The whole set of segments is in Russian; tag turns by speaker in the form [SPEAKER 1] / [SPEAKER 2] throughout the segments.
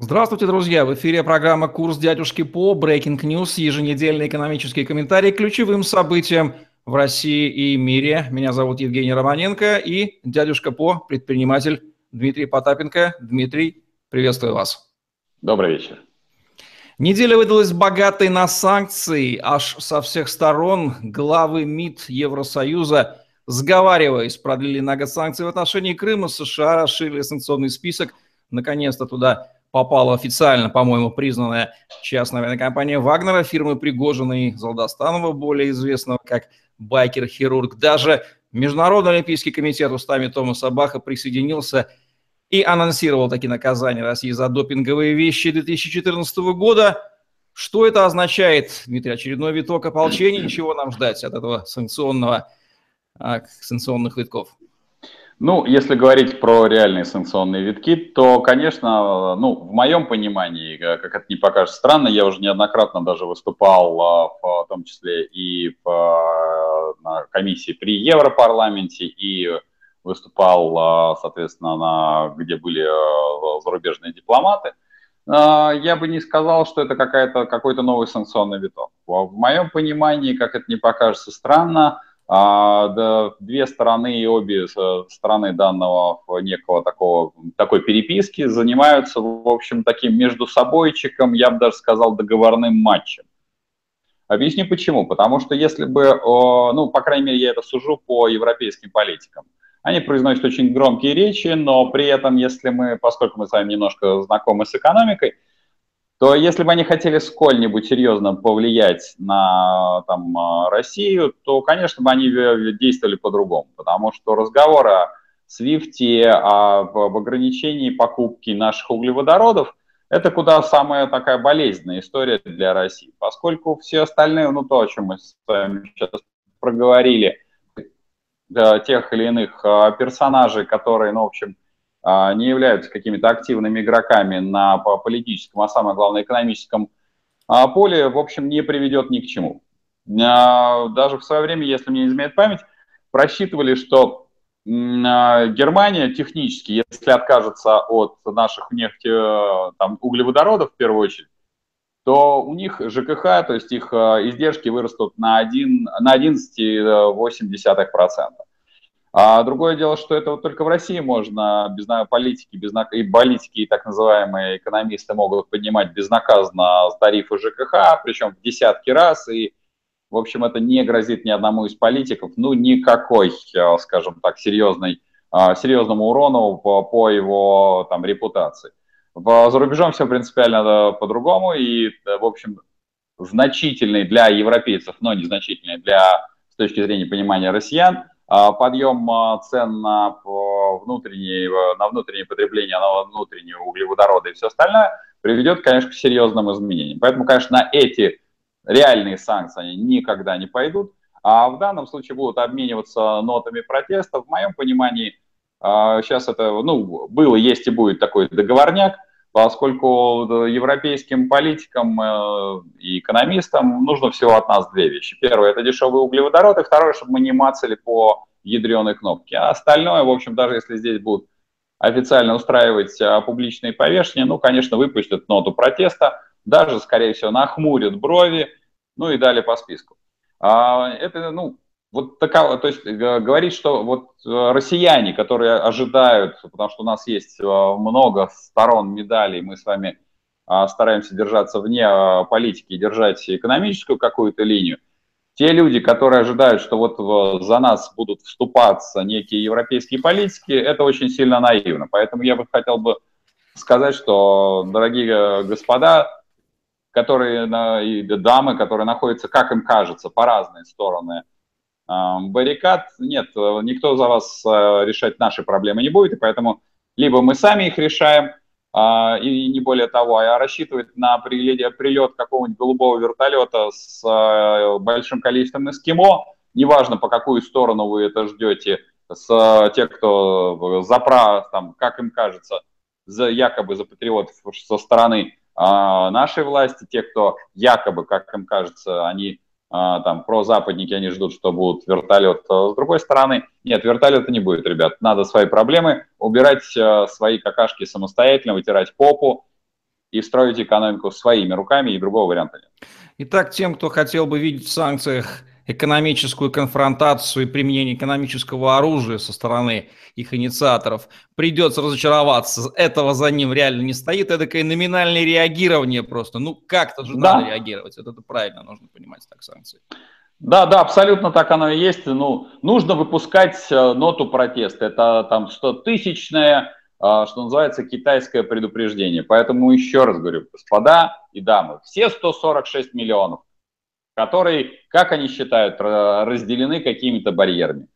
[SPEAKER 1] Здравствуйте, друзья! В эфире программа «Курс дядюшки По», Breaking News, еженедельные экономические комментарии к ключевым событиям в России и мире. Меня зовут Евгений Романенко и дядюшка По, предприниматель Дмитрий Потапенко. Дмитрий, приветствую вас.
[SPEAKER 2] Добрый вечер.
[SPEAKER 1] Неделя выдалась богатой на санкции. Аж со всех сторон главы МИД Евросоюза, сговариваясь, продлили на год санкции в отношении Крыма. США расширили санкционный список. Наконец-то туда попала официально, по-моему, признанная частная военная компания Вагнера, фирмы Пригожина и Залдостанова, более известного как Байкер-хирург. Даже Международный олимпийский комитет устами Томаса Баха присоединился и анонсировал такие наказания России за допинговые вещи 2014 года. Что это означает, Дмитрий? Очередной виток ополчения? Чего нам ждать от этого санкционного, а, санкционных витков?
[SPEAKER 2] Ну, если говорить про реальные санкционные витки, то, конечно, ну, в моем понимании, э, как это не покажется странно, я уже неоднократно даже выступал, а, в том числе и в, на комиссии при Европарламенте, и выступал, соответственно, на, где были э, зарубежные дипломаты, я бы не сказал, что это какая-то, какой-то новый санкционный виток. В моем понимании, как это не покажется странно, две стороны и обе стороны данного некого такого, такой переписки занимаются, в общем, таким между собойчиком, я бы даже сказал, договорным матчем. Объясню почему. Потому что если бы, ну, по крайней мере, я это сужу по европейским политикам, они произносят очень громкие речи, но при этом, если мы, поскольку мы с вами немножко знакомы с экономикой, то если бы они хотели сколь-нибудь серьезно повлиять на там, Россию, то, конечно, бы они действовали по-другому, потому что разговоры о свифте, об, ограничении покупки наших углеводородов, это куда самая такая болезненная история для России, поскольку все остальные, ну то, о чем мы с вами сейчас проговорили, тех или иных а, персонажей, которые, ну, в общем, не являются какими-то активными игроками на политическом, а самое главное, экономическом а, поле, в общем, не приведет ни к чему. А, даже в свое время, если мне не изменяет память, просчитывали, что Германия технически, если откажется от наших нефти, там, углеводородов в первую очередь, то у них ЖКХ, то есть их издержки вырастут на, 1, на 11,8%. А другое дело, что это вот только в России можно без политики, без, и политики, и так называемые экономисты могут поднимать безнаказанно тарифы ЖКХ, причем в десятки раз, и, в общем, это не грозит ни одному из политиков, ну, никакой, э, скажем так, серьезной, э, серьезному урону по, по его там репутации. За рубежом все принципиально по-другому, и, в общем, значительный для европейцев, но незначительный для, с точки зрения понимания россиян – а, подъем а, цен на внутренние, на внутреннее потребление, на внутренние углеводороды и все остальное приведет, конечно, к серьезным изменениям. Поэтому, конечно, на эти реальные санкции они никогда не пойдут, а в данном случае будут обмениваться нотами протеста. В моем понимании сейчас а, это, ну, было, есть и будет такой договорняк, поскольку европейским политикам э, и экономистам нужно всего от нас две вещи. Первое – это дешевые углеводороды, второе, чтобы мы не мацали по ядреной кнопке. А остальное, в общем, даже если здесь будут официально устраивать а, публичные повешения, ну, конечно, выпустят ноту протеста, даже, скорее всего, нахмурят брови, ну и далее по списку. А, это, ну, вот такая, то есть говорить, что вот э, россияне, которые ожидают, потому что у нас есть э, много сторон медалей, мы с вами а, стараемся держаться вне а, политики держать экономическую какую-то линию, те люди, которые ожидают, что вот за нас будут вступаться некие европейские политики, это очень сильно наивно. Поэтому я бы хотел бы сказать, что, дорогие господа, которые, и дамы, которые находятся, как им кажется, по разные стороны баррикад. Нет, никто за вас э, решать наши проблемы не будет, и поэтому либо мы сами их решаем, а, и не более того, а рассчитывать на прилет, прилет какого-нибудь голубого вертолета с э, большим количеством эскимо, неважно, по какую сторону вы это ждете, с э, тех, кто за прав, там, как им кажется, за, якобы за патриотов со стороны а, нашей власти, те, кто якобы, как им кажется, они там про западники они ждут, что будут вертолет. С другой стороны, нет, вертолета не будет, ребят. Надо свои проблемы убирать, а, свои какашки самостоятельно, вытирать попу и строить экономику своими руками, и другого варианта нет.
[SPEAKER 1] Итак, тем, кто хотел бы видеть в санкциях экономическую конфронтацию и применение экономического оружия со стороны их инициаторов, придется разочароваться. Этого за ним реально не стоит. Это такое номинальное реагирование просто. Ну, как-то же да. надо реагировать. Это, это правильно нужно понимать так санкции.
[SPEAKER 2] Да, да, абсолютно так оно и есть. Ну, нужно выпускать э, ноту протеста. Это там 100 тысячное, а, что называется, китайское предупреждение. Поэтому еще раз говорю, господа и дамы, все 146 миллионов, которые, как они считают, разделены какими-то барьерами.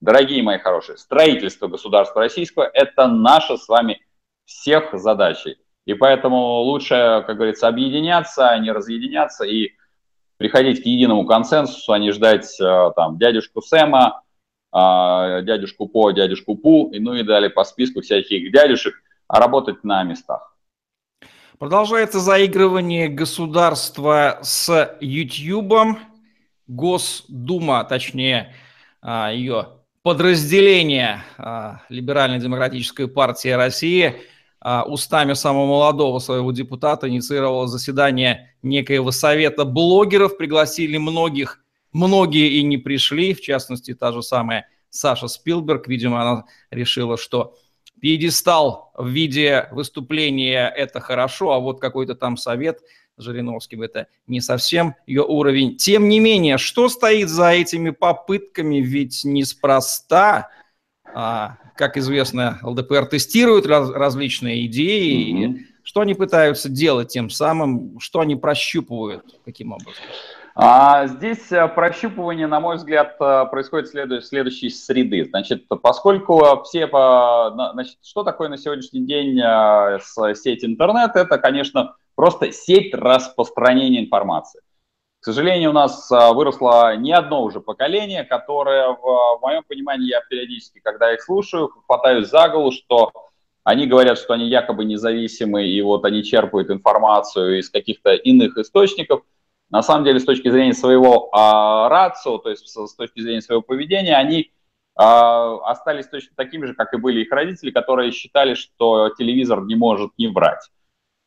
[SPEAKER 2] Дорогие мои хорошие, строительство государства российского – это наша с вами всех задачей. И поэтому лучше, как говорится, объединяться, а не разъединяться и приходить к единому консенсусу, а не ждать э, там дядюшку Сэма, а, дядюшку По, дядюшку Пу, и ну и далее по списку всяких дядюшек, а работать на местах.
[SPEAKER 1] Продолжается заигрывание государства с YouTube. Госдума, точнее, а, ее подразделение а, Либерально-демократической партии России устами самого молодого своего депутата инициировало заседание некоего совета блогеров, пригласили многих Многие и не пришли, в частности, та же самая Саша Спилберг, видимо, она решила, что пьедестал в виде выступления – это хорошо, а вот какой-то там совет Жириновским – это не совсем ее уровень. Тем не менее, что стоит за этими попытками? Ведь неспроста, а, как известно, ЛДПР тестирует раз, различные идеи. Mm-hmm. Что они пытаются делать тем самым? Что они прощупывают? Каким образом?
[SPEAKER 2] А здесь э, прощупывание, на мой взгляд, э, происходит в следующей среды. Значит, поскольку все, значит, что такое на сегодняшний день э, сеть интернет, это, конечно, просто сеть распространения информации. К сожалению, у нас выросло не одно уже поколение, которое, в, в моем понимании, я периодически, когда их слушаю, хватаюсь за голову, что они говорят, что они якобы независимы, и вот они черпают информацию из каких-то иных источников – на самом деле, с точки зрения своего а, рацио, то есть с, точки зрения своего поведения, они а, остались точно такими же, как и были их родители, которые считали, что телевизор не может не врать.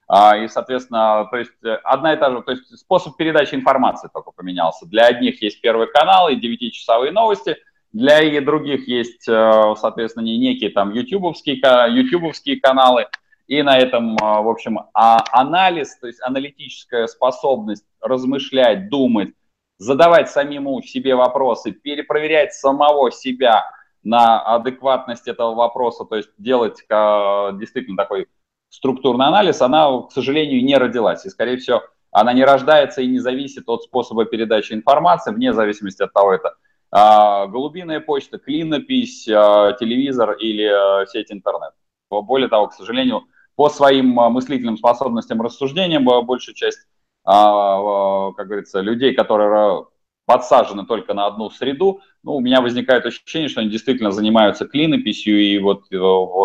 [SPEAKER 2] А, и, соответственно, то есть одна и та же, то есть способ передачи информации только поменялся. Для одних есть первый канал и 9-часовые новости, для других есть, э, соответственно, некие там ютубовские, ютубовские каналы – и на этом, а, в общем, а анализ, то есть аналитическая способность размышлять, думать, задавать самому себе вопросы, перепроверять самого себя на адекватность этого вопроса, то есть делать а, действительно такой структурный анализ, она, к сожалению, не родилась. И, скорее всего, она не рождается и не зависит от способа передачи информации, вне зависимости от того, это а, голубиная почта, клинопись, телевизор или сеть интернет. Более того, к сожалению, по своим а, мыслительным способностям, рассуждениям, большая часть, а, а, как говорится, людей, которые подсажены только на одну среду, ну, у меня возникает ощущение, что они действительно занимаются клинописью и вот э,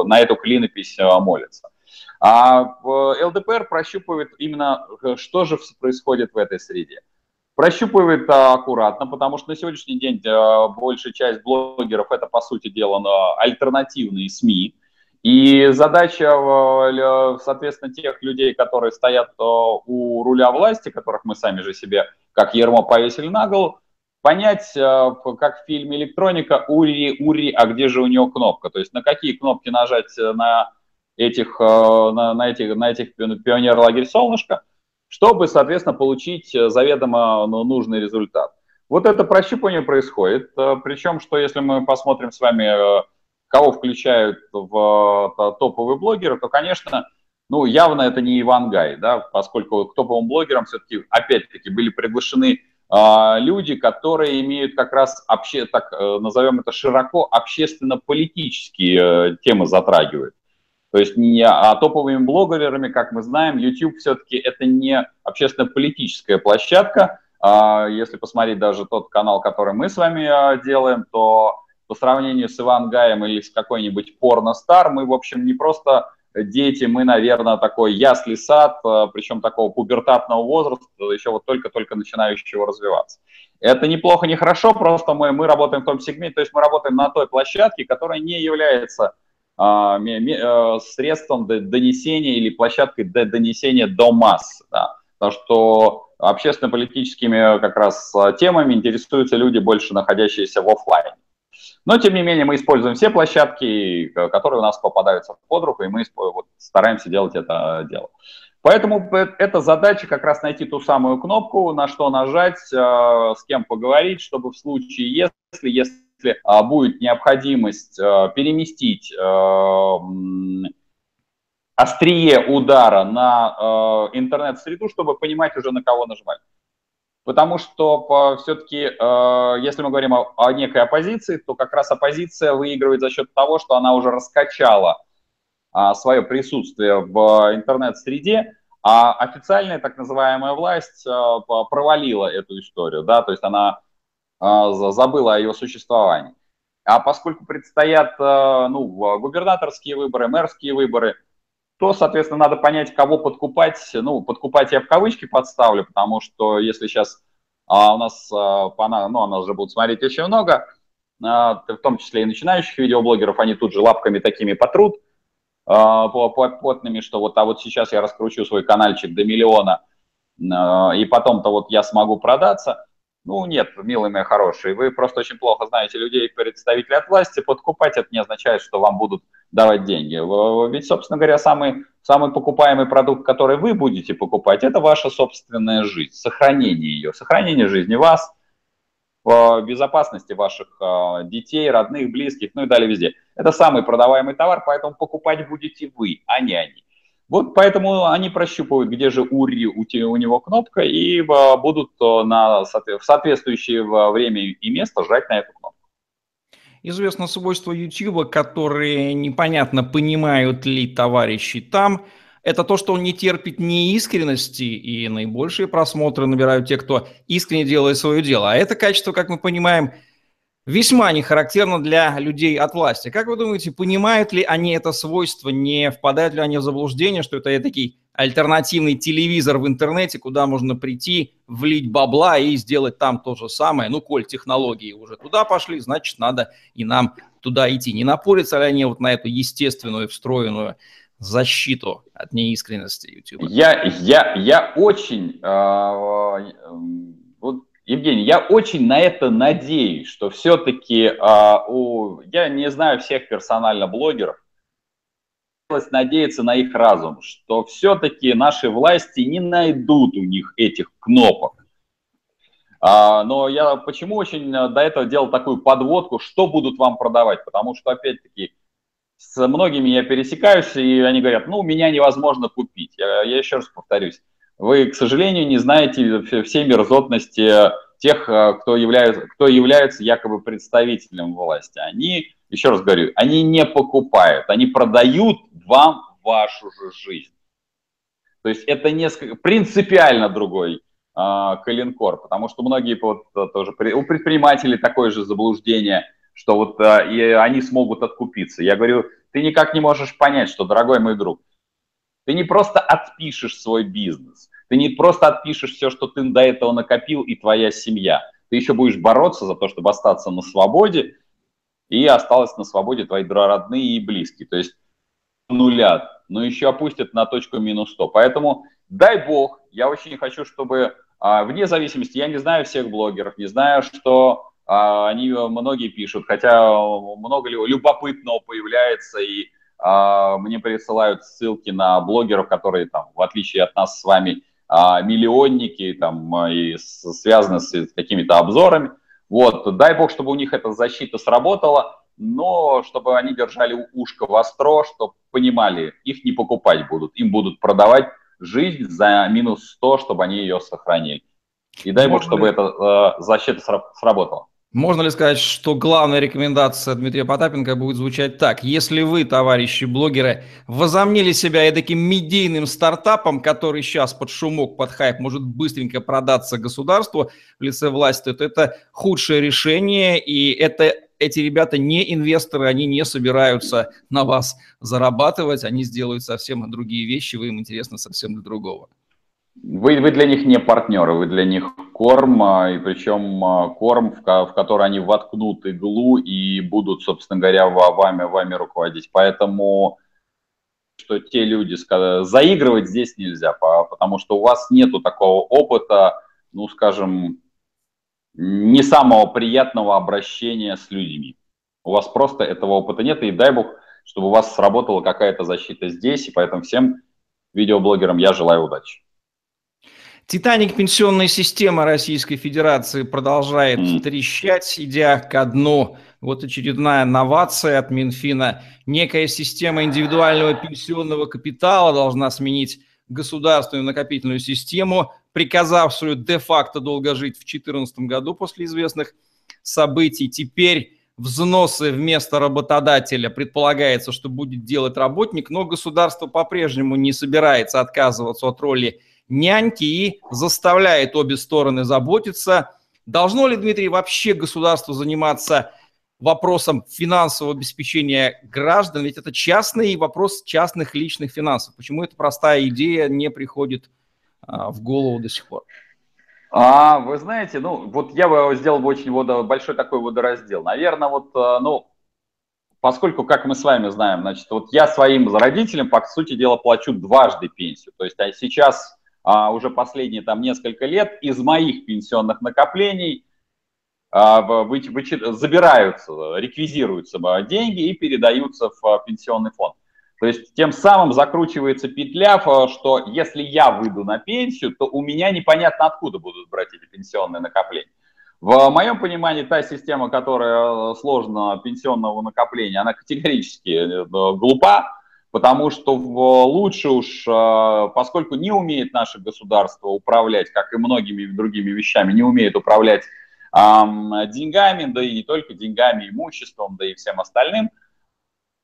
[SPEAKER 2] на эту клинопись молятся. А ЛДПР прощупывает именно, э, что же происходит в этой среде. Прощупывает аккуратно, потому что на сегодняшний день э, большая часть блогеров это, по сути дела, альтернативные СМИ, и задача, э, соответственно, тех людей, которые стоят э, у руля власти, которых мы сами же себе как ермо повесили на голову, понять, э, как в фильме «Электроника», Ури, Ури, а где же у него кнопка? То есть на какие кнопки нажать на этих, на, на этих, на этих пионер лагерь «Солнышко», чтобы, соответственно, получить заведомо ну, нужный результат. Вот это прощупывание происходит. Причем, что если мы посмотрим с вами кого включают в э, топовые блогеры, то, конечно, ну, явно это не Иван Гай, да, поскольку к топовым блогерам все-таки, опять-таки, были приглашены э, люди, которые имеют как раз, обще, так э, назовем это широко, общественно-политические э, темы затрагивают. То есть не, а топовыми блогерами, как мы знаем, YouTube все-таки это не общественно-политическая площадка. Э, если посмотреть даже тот канал, который мы с вами э, делаем, то по сравнению с Иван Гаем или с какой-нибудь порно-стар, мы, в общем, не просто дети, мы, наверное, такой ясли сад, э, причем такого пубертатного возраста, еще вот только-только начинающего развиваться. Это неплохо, не хорошо, просто мы, мы работаем в том сегменте, то есть мы работаем на той площадке, которая не является э, средством донесения или площадкой донесения до масс. Да. Потому что общественно-политическими как раз темами интересуются люди, больше находящиеся в офлайне. Но, тем не менее, мы используем все площадки, которые у нас попадаются под руку, и мы вот, стараемся делать это дело. Поэтому эта задача как раз найти ту самую кнопку, на что нажать, э, с кем поговорить, чтобы в случае, если, если будет необходимость э, переместить э, острие удара на интернет-среду, чтобы понимать уже, на кого нажимать. Потому что все-таки, если мы говорим о, о некой оппозиции, то как раз оппозиция выигрывает за счет того, что она уже раскачала а, свое присутствие в интернет-среде, а официальная так называемая власть а, провалила эту историю, да, то есть она забыла о ее существовании. А поскольку предстоят ну, губернаторские выборы, мэрские выборы, то, соответственно, надо понять, кого подкупать. Ну, подкупать я в кавычки подставлю, потому что если сейчас а, у нас, а, ну, у нас же будут смотреть очень много, а, в том числе и начинающих видеоблогеров, они тут же лапками такими потрут, а, плотными, что вот, а вот сейчас я раскручу свой каналчик до миллиона, а, и потом-то вот я смогу продаться. Ну, нет, милые мои хорошие, вы просто очень плохо знаете людей, представителей от власти, подкупать это не означает, что вам будут давать деньги. Ведь, собственно говоря, самый, самый покупаемый продукт, который вы будете покупать, это ваша собственная жизнь, сохранение ее, сохранение жизни вас, безопасности ваших а, детей, родных, близких, ну и далее везде. Это самый продаваемый товар, поэтому покупать будете вы, а не они. Вот поэтому они прощупывают, где же у, у него кнопка, и а, будут а, на, в соответствующее время и место жать на эту кнопку.
[SPEAKER 1] Известно свойство YouTube, которые непонятно понимают ли товарищи там, это то, что он не терпит неискренности, и наибольшие просмотры набирают те, кто искренне делает свое дело. А это качество, как мы понимаем, весьма не характерно для людей от власти. Как вы думаете, понимают ли они это свойство, не впадают ли они в заблуждение, что это такой альтернативный телевизор в интернете, куда можно прийти, влить бабла и сделать там то же самое. Ну, коль технологии уже туда пошли, значит, надо и нам туда идти. Не напорятся ли они вот на эту естественную, встроенную защиту от неискренности YouTube?
[SPEAKER 2] Я, я, я очень, э, Евгений, я очень на это надеюсь, что все-таки, э, у, я не знаю всех персонально блогеров, надеяться на их разум, что все-таки наши власти не найдут у них этих кнопок. А, но я почему очень до этого делал такую подводку, что будут вам продавать? Потому что, опять-таки, с многими я пересекаюсь, и они говорят, ну, меня невозможно купить. Я, я еще раз повторюсь, вы, к сожалению, не знаете все мерзотности тех, э, кто является, кто является якобы представителем власти. Они, еще раз говорю, они не покупают, они продают вам вашу же жизнь. То есть это несколько принципиально другой э, калинкор, потому что многие вот э, тоже у предпринимателей такое же заблуждение – что вот э, и они смогут откупиться. Я говорю, ты никак не можешь понять, что, дорогой мой друг, ты не просто отпишешь свой бизнес, ты не просто отпишешь все, что ты до этого накопил и твоя семья. Ты еще будешь бороться за то, чтобы остаться на свободе, и осталось на свободе твои родные и близкие. То есть нулят, но еще опустят на точку минус 100. Поэтому дай бог, я очень хочу, чтобы а, вне зависимости, я не знаю всех блогеров, не знаю, что а, они многие пишут, хотя много любопытного появляется, и а, мне присылают ссылки на блогеров, которые там, в отличие от нас с вами, а, миллионники там, и связаны с какими-то обзорами. Вот, дай бог, чтобы у них эта защита сработала, но чтобы они держали ушко востро, чтобы понимали, их не покупать будут, им будут продавать жизнь за минус 100, чтобы они ее сохранили. И дай бог, чтобы эта э, защита сработала.
[SPEAKER 1] Можно ли сказать, что главная рекомендация Дмитрия Потапенко будет звучать так? Если вы, товарищи блогеры, возомнили себя таким медийным стартапом, который сейчас под шумок, под хайп может быстренько продаться государству в лице власти, то это худшее решение, и это эти ребята не инвесторы, они не собираются на вас зарабатывать, они сделают совсем другие вещи, вы им интересны совсем для другого.
[SPEAKER 2] Вы, вы для них не партнеры, вы для них корм, а, и причем а, корм, в, в который они воткнут иглу и будут, собственно говоря, вами, вами руководить. Поэтому что те люди, заигрывать здесь нельзя, потому что у вас нету такого опыта, ну, скажем, не самого приятного обращения с людьми. У вас просто этого опыта нет, и дай бог, чтобы у вас сработала какая-то защита здесь, и поэтому всем видеоблогерам я желаю удачи.
[SPEAKER 1] Титаник пенсионной системы Российской Федерации продолжает mm. трещать, идя ко дну. Вот очередная новация от Минфина. Некая система индивидуального пенсионного капитала должна сменить государственную накопительную систему, приказавшую де-факто долго жить в 2014 году после известных событий. Теперь взносы вместо работодателя предполагается, что будет делать работник, но государство по-прежнему не собирается отказываться от роли няньки и заставляет обе стороны заботиться. Должно ли, Дмитрий, вообще государство заниматься вопросом финансового обеспечения граждан? Ведь это частный вопрос частных личных финансов. Почему эта простая идея не приходит а, в голову до сих пор?
[SPEAKER 2] А, вы знаете, ну, вот я бы сделал бы очень водо, большой такой водораздел. Наверное, вот, э, ну, поскольку, как мы с вами знаем, значит, вот я своим родителям, по сути дела, плачу дважды пенсию. То есть а сейчас а, уже последние там несколько лет из моих пенсионных накоплений а, вы, вы, забираются, реквизируются деньги и передаются в а, пенсионный фонд. То есть тем самым закручивается петля, что если я выйду на пенсию, то у меня непонятно откуда будут брать эти пенсионные накопления. В моем понимании та система, которая сложна пенсионного накопления, она категорически э, глупа, потому что лучше уж, э, поскольку не умеет наше государство управлять, как и многими другими вещами, не умеет управлять деньгами, да и не только деньгами, имуществом, да и всем остальным,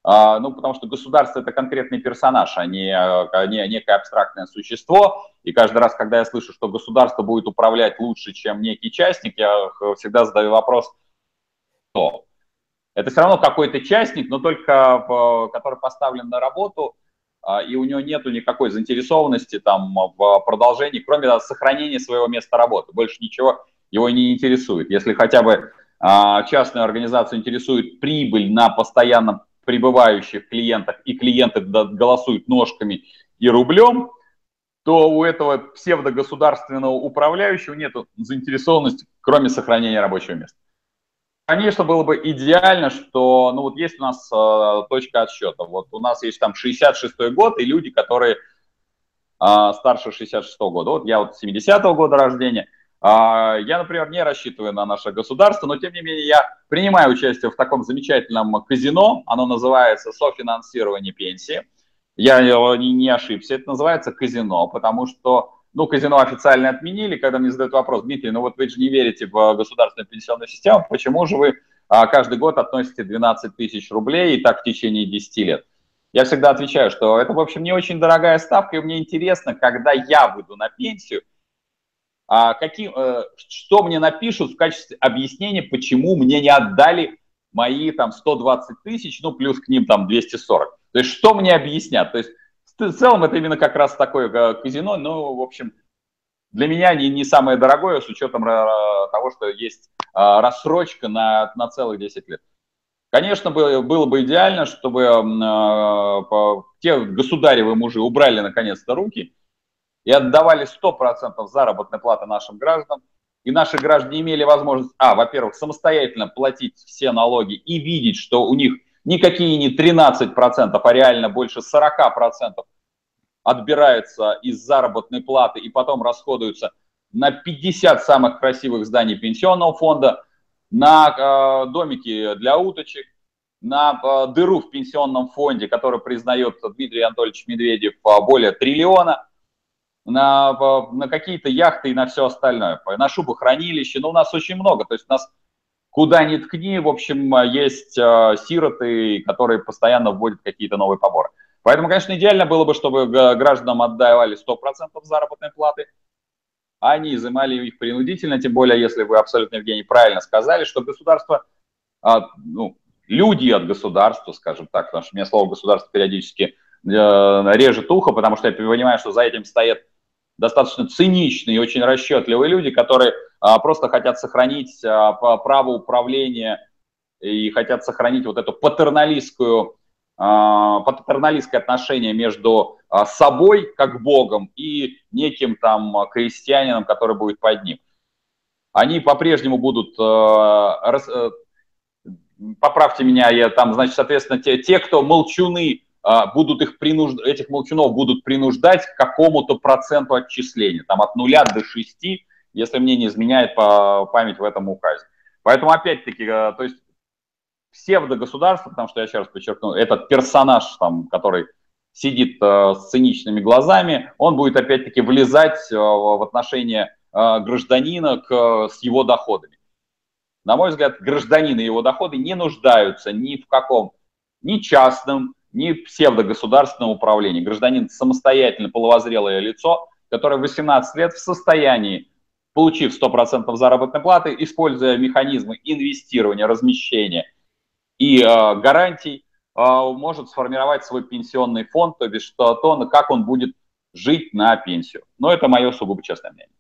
[SPEAKER 2] а, ну, потому что государство это конкретный персонаж, а не, а не некое абстрактное существо. И каждый раз, когда я слышу, что государство будет управлять лучше, чем некий частник, я всегда задаю вопрос, кто? Это все равно какой-то частник, но только который поставлен на работу, а, и у него нету никакой заинтересованности там в продолжении, кроме сохранения своего места работы. Больше ничего его не интересует. Если хотя бы а, частную организацию интересует прибыль на постоянно прибывающих клиентах, и клиенты голосуют ножками и рублем, то у этого псевдогосударственного управляющего нет заинтересованности, кроме сохранения рабочего места. Конечно, было бы идеально, что, ну вот есть у нас э, точка отсчета, вот у нас есть там 66-й год, и люди, которые э, старше 66-го года, вот я вот 70-го года рождения, э, я, например, не рассчитываю на наше государство, но тем не менее я принимаю участие в таком замечательном казино, оно называется софинансирование пенсии, я не, не ошибся, это называется казино, потому что ну, казино официально отменили, когда мне задают вопрос, Дмитрий, ну вот вы же не верите в государственную пенсионную систему, почему же вы а, каждый год относите 12 тысяч рублей и так в течение 10 лет? Я всегда отвечаю, что это, в общем, не очень дорогая ставка, и мне интересно, когда я выйду на пенсию, а каким, э, что мне напишут в качестве объяснения, почему мне не отдали мои там 120 тысяч, ну, плюс к ним там 240. То есть что мне объяснят? То есть в целом это именно как раз такое казино, но, в общем, для меня не, не самое дорогое, с учетом того, что есть э, рассрочка на, на целых 10 лет. Конечно, было, было бы идеально, чтобы э, те государевы мужи убрали наконец-то руки и отдавали 100% заработной платы нашим гражданам, и наши граждане имели возможность, а, во-первых, самостоятельно платить все налоги и видеть, что у них никакие не 13%, а реально больше 40% отбирается из заработной платы и потом расходуются на 50 самых красивых зданий пенсионного фонда, на э, домики для уточек, на э, дыру в пенсионном фонде, который признает Дмитрий Анатольевич Медведев э, более триллиона, на, э, на какие-то яхты и на все остальное, на шубохранилище. Ну, у нас очень много. То есть у нас куда ни ткни, в общем, есть э, сироты, которые постоянно вводят какие-то новые поборы. Поэтому, конечно, идеально было бы, чтобы гражданам отдавали 100% заработной платы, а они изымали их принудительно, тем более, если вы абсолютно, Евгений, правильно сказали, что государство, а, ну, люди от государства, скажем так, потому что мне слово государство периодически э, режет ухо, потому что я понимаю, что за этим стоят достаточно циничные и очень расчетливые люди, которые просто хотят сохранить право управления и хотят сохранить вот эту патерналистскую патерналистское отношение между собой, как Богом, и неким там крестьянином, который будет под ним. Они по-прежнему будут, поправьте меня, я там, значит, соответственно, те, те кто молчуны, а, будут их принужд... этих молчунов будут принуждать к какому-то проценту отчисления, там от нуля до шести, если мне не изменяет по память в этом указе. Поэтому, опять-таки, э, то есть псевдогосударство, потому что я еще раз подчеркну, этот персонаж, там, который сидит э, с циничными глазами, он будет опять-таки влезать э, в отношения э, гражданина к, с его доходами. На мой взгляд, гражданин и его доходы не нуждаются ни в каком, ни частном, ни псевдогосударственном управлении. Гражданин самостоятельно половозрелое лицо, которое 18 лет в состоянии, получив 100% заработной платы, используя механизмы инвестирования, размещения и э, гарантий, э, может сформировать свой пенсионный фонд, то бишь то, то, как он будет жить на пенсию. Но это мое сугубо честное мнение.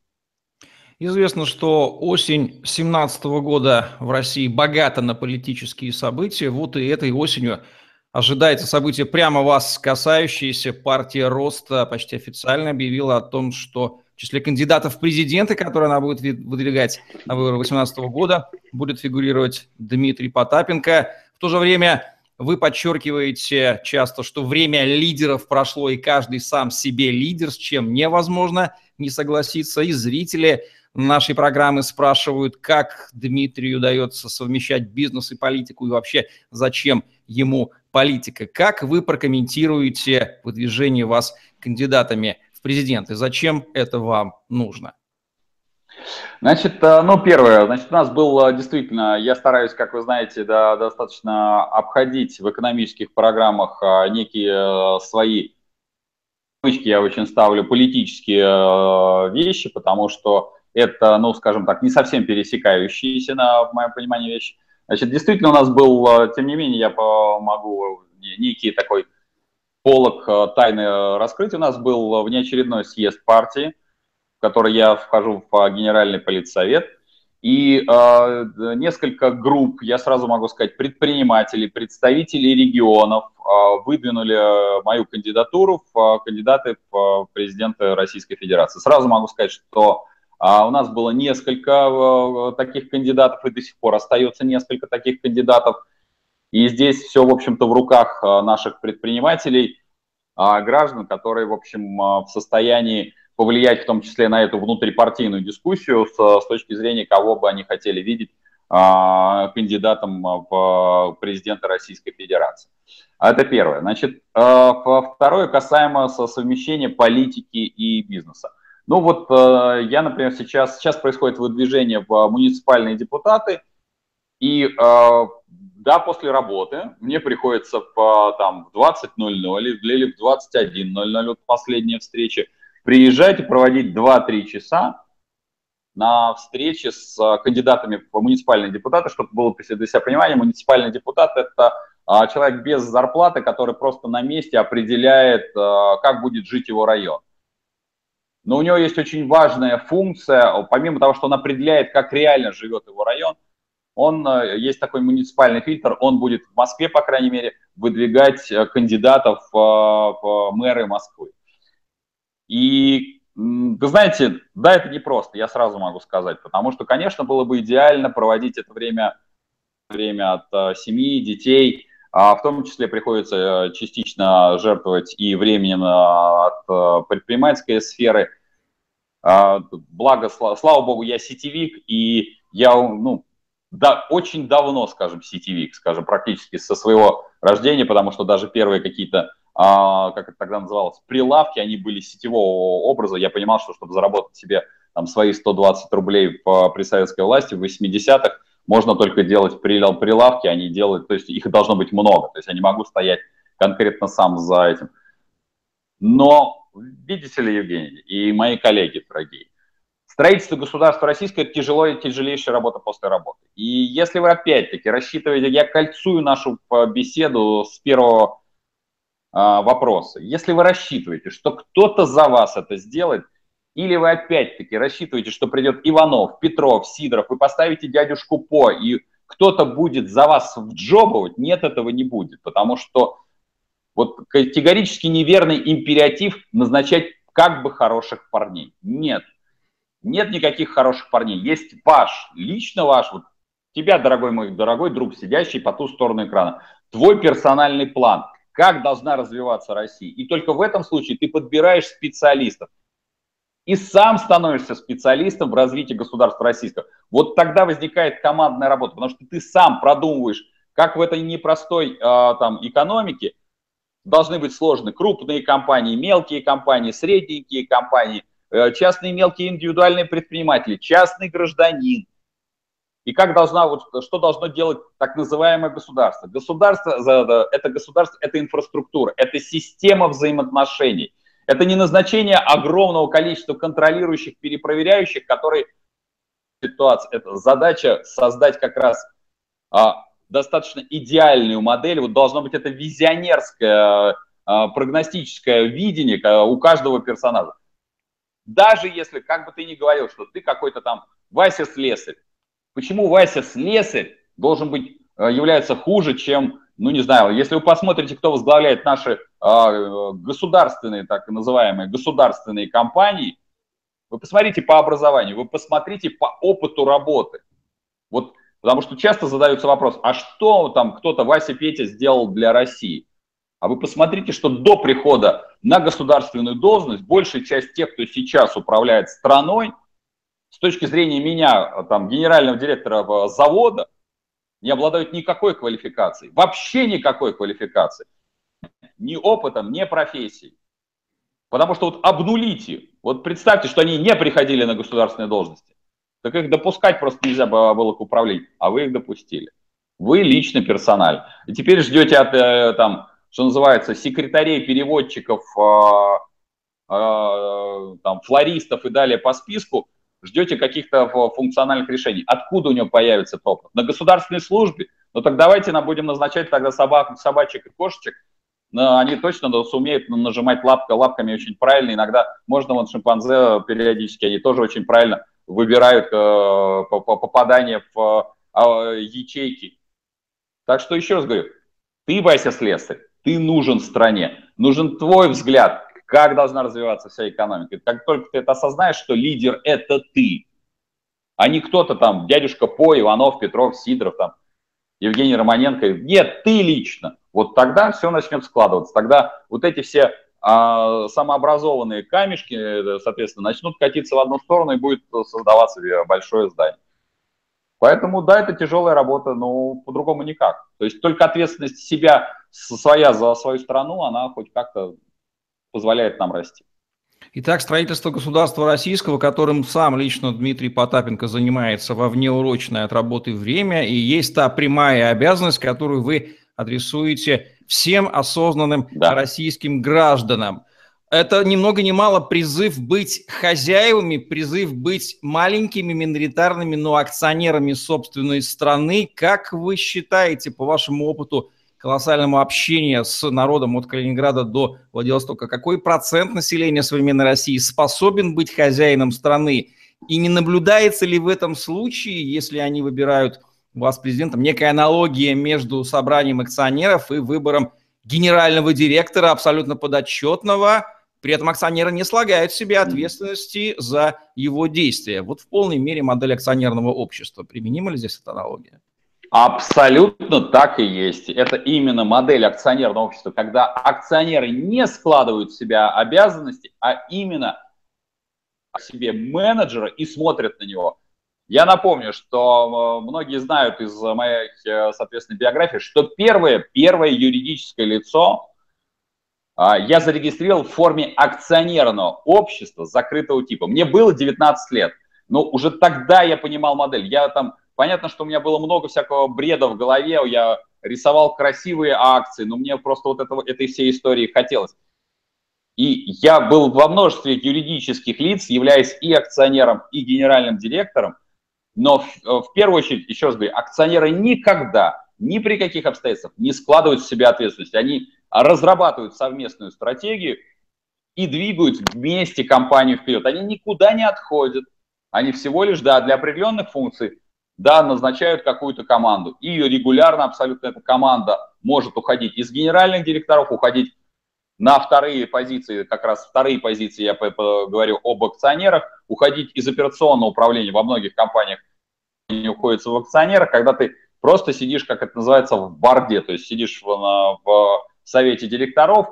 [SPEAKER 1] Известно, что осень 2017 года в России богата на политические события. Вот и этой осенью ожидается событие, прямо вас касающееся. Партия Роста почти официально объявила о том, что в числе кандидатов в президенты, которые она будет выдвигать на выборы 2018 года, будет фигурировать Дмитрий Потапенко. В то же время вы подчеркиваете часто, что время лидеров прошло, и каждый сам себе лидер, с чем невозможно не согласиться. И зрители нашей программы спрашивают, как Дмитрию удается совмещать бизнес и политику, и вообще зачем ему политика. Как вы прокомментируете выдвижение вас кандидатами президенты? Зачем это вам нужно?
[SPEAKER 2] Значит, э, ну, первое, значит, у нас был э, действительно, я стараюсь, как вы знаете, да, достаточно обходить в экономических программах э, некие свои я очень ставлю политические вещи, потому что это, ну, скажем так, не совсем пересекающиеся, на, в моем понимании, вещи. Значит, действительно у нас был, тем не менее, я могу некий такой полок э, тайны раскрыть. У нас был внеочередной съезд партии, в который я вхожу в генеральный политсовет. И э, несколько групп, я сразу могу сказать, предпринимателей, представителей регионов э, выдвинули мою кандидатуру в э, кандидаты в президенты Российской Федерации. Сразу могу сказать, что а у нас было несколько э, таких кандидатов, и до сих пор остается несколько таких кандидатов. И здесь все, в общем-то, в руках э, наших предпринимателей, а, граждан, которые, в общем, э, в состоянии повлиять в том числе на эту внутрипартийную дискуссию с, с точки зрения, кого бы они хотели видеть а, кандидатом в президента Российской Федерации. Это первое. Значит, второе касаемо совмещения политики и бизнеса. Ну вот я, например, сейчас, сейчас происходит выдвижение в муниципальные депутаты, и да, после работы мне приходится по, там, в 20.00 или в 21.00, вот последняя встреча, приезжать и проводить 2-3 часа на встрече с кандидатами в муниципальные депутаты, чтобы было для себя понимание, муниципальный депутат – это а, человек без зарплаты, который просто на месте определяет, а, как будет жить его район. Но у него есть очень важная функция, помимо того, что он определяет, как реально живет его район, он, э, есть такой муниципальный фильтр, он будет в Москве, по крайней мере, выдвигать э, кандидатов э, в мэры Москвы. И вы знаете, да, это непросто, я сразу могу сказать, потому что, конечно, было бы идеально проводить это время, время от семьи, детей, а в том числе приходится частично жертвовать и временем от предпринимательской сферы. А, благо, слава богу, я сетевик, и я ну, да, очень давно, скажем, сетевик, скажем, практически со своего рождения, потому что даже первые какие-то, а, как это тогда называлось, прилавки, они были сетевого образа. Я понимал, что чтобы заработать себе там, свои 120 рублей по, при советской власти в 80-х, можно только делать прилавки, они делают, то есть их должно быть много, то есть я не могу стоять конкретно сам за этим. Но, видите ли, Евгений, и мои коллеги дорогие, строительство государства российское – это тяжело и тяжелейшая работа после работы. И если вы опять-таки рассчитываете, я кольцую нашу э, беседу с первого а, вопроса, если вы рассчитываете, что кто-то за вас это сделает, Или вы опять-таки рассчитываете, что придет Иванов, Петров, Сидоров, вы поставите дядюшку По, и кто-то будет за вас вджобывать? Нет, этого не будет, потому что вот категорически неверный империатив назначать как бы хороших парней. Нет. Нет никаких хороших парней. Есть ваш, лично ваш, вот тебя, дорогой мой дорогой друг, сидящий по ту сторону экрана, твой персональный план, как должна развиваться Россия. И только в этом случае ты подбираешь специалистов и сам становишься специалистом в развитии государства российского. Вот тогда возникает командная работа, потому что ты сам продумываешь, как в этой непростой э, там, экономике должны быть сложны крупные компании, мелкие компании, средненькие компании, частные мелкие индивидуальные предприниматели, частный гражданин. И как должна, вот, что должно делать так называемое государство? Государство, это государство, это инфраструктура, это система взаимоотношений. Это не назначение огромного количества контролирующих, перепроверяющих, которые ситуация. Это задача создать как раз а, достаточно идеальную модель. Вот должно быть это визионерское, а, прогностическое видение у каждого персонажа. Даже если, как бы ты ни говорил, что ты какой-то там Вася Слесарь. Почему Вася Слесарь должен быть, а, является хуже, чем, ну не знаю, если вы посмотрите, кто возглавляет наши государственные, так называемые государственные компании, вы посмотрите по образованию, вы посмотрите по опыту работы. Вот Потому что часто задается вопрос, а что там кто-то, Вася Петя, сделал для России? А вы посмотрите, что до прихода на государственную должность большая часть тех, кто сейчас управляет страной, с точки зрения меня, там, генерального директора завода, не обладают никакой квалификацией, вообще никакой квалификации, ни опытом, ни профессией. Потому что вот обнулите, вот представьте, что они не приходили на государственные должности. Так их допускать просто нельзя было к управлению, а вы их допустили. Вы лично персональ. И теперь ждете от, э, там, что называется, секретарей, переводчиков, э, э, там, флористов и далее по списку, ждете каких-то функциональных решений. Откуда у него появится опыт? На государственной службе? Ну так давайте нам будем назначать тогда собак, собачек и кошечек, но они точно сумеют нажимать лапка, лапками очень правильно. Иногда можно, вот шимпанзе периодически, они тоже очень правильно выбирают э, попадание в э, ячейки. Так что еще раз говорю, ты, Вася Слесарь, ты нужен стране, нужен твой взгляд, как должна развиваться вся экономика. Как только ты это осознаешь, что лидер – это ты, а не кто-то там, дядюшка По, Иванов, Петров, Сидоров, там, Евгений Романенко. Нет, ты лично. Вот тогда все начнет складываться. Тогда вот эти все а самообразованные камешки, э, соответственно, начнут катиться в одну сторону и будет создаваться большое здание. Поэтому, да, это тяжелая работа, но по-другому никак. То есть только ответственность себя своя за свою страну, она хоть как-то позволяет нам расти.
[SPEAKER 1] Итак, строительство государства российского, которым сам лично Дмитрий Потапенко занимается во внеурочное от работы время, и есть та прямая обязанность, которую вы адресуете всем осознанным да. российским гражданам. Это ни много ни мало призыв быть хозяевами, призыв быть маленькими миноритарными, но акционерами собственной страны. Как вы считаете, по вашему опыту колоссального общения с народом от Калининграда до Владивостока, какой процент населения современной России способен быть хозяином страны? И не наблюдается ли в этом случае, если они выбирают вас президентом, некая аналогия между собранием акционеров и выбором генерального директора, абсолютно подотчетного, при этом акционеры не слагают в себе ответственности за его действия. Вот в полной мере модель акционерного общества. Применима ли здесь эта аналогия?
[SPEAKER 2] Абсолютно так и есть. Это именно модель акционерного общества, когда акционеры не складывают в себя обязанности, а именно себе менеджера и смотрят на него. Я напомню, что э, многие знают из моей, э, соответственно, биографии, что первое, первое юридическое лицо я зарегистрировал в форме акционерного общества закрытого типа. Мне было 19 лет, но уже тогда я понимал модель. Я там, понятно, что у меня было много всякого бреда в голове, я рисовал красивые акции, но мне просто вот этого, этой всей истории хотелось. И я был во множестве юридических лиц, являясь и акционером, и генеральным директором, но в, в первую очередь, еще раз говорю, акционеры никогда, ни при каких обстоятельствах не складывают в себя ответственность. Они разрабатывают совместную стратегию и двигают вместе компанию вперед. Они никуда не отходят. Они всего лишь, да, для определенных функций, да, назначают какую-то команду. И регулярно абсолютно эта команда может уходить из генеральных директоров, уходить на вторые позиции, как раз вторые позиции, я говорю об акционерах, уходить из операционного управления во многих компаниях не уходится в акционерах, когда ты просто сидишь, как это называется, в борде, то есть сидишь в, в совете директоров,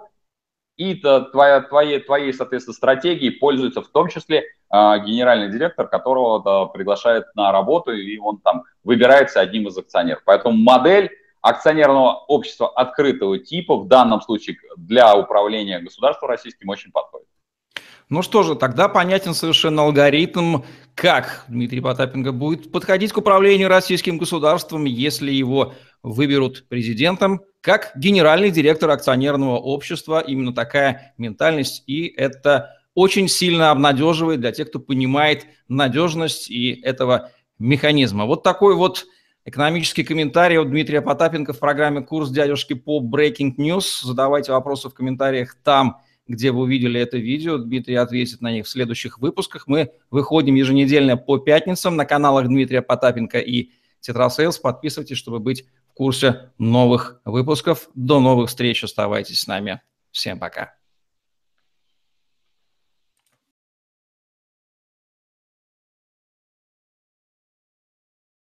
[SPEAKER 2] и твоя, твоей, твоей, соответственно, стратегией пользуется в том числе э, генеральный директор, которого приглашает на работу, и он там выбирается одним из акционеров. Поэтому модель акционерного общества открытого типа в данном случае для управления государством российским очень подходит.
[SPEAKER 1] Ну что же, тогда понятен совершенно алгоритм, как Дмитрий Потапенко будет подходить к управлению российским государством, если его выберут президентом, как генеральный директор акционерного общества. Именно такая ментальность, и это очень сильно обнадеживает для тех, кто понимает надежность и этого механизма. Вот такой вот Экономический комментарий от Дмитрия Потапенко в программе «Курс дядюшки по Breaking News». Задавайте вопросы в комментариях там, где вы увидели это видео. Дмитрий ответит на них в следующих выпусках. Мы выходим еженедельно по пятницам на каналах Дмитрия Потапенко и Тетрасейлс. Подписывайтесь, чтобы быть курсе новых выпусков. До новых встреч. Оставайтесь с нами. Всем пока.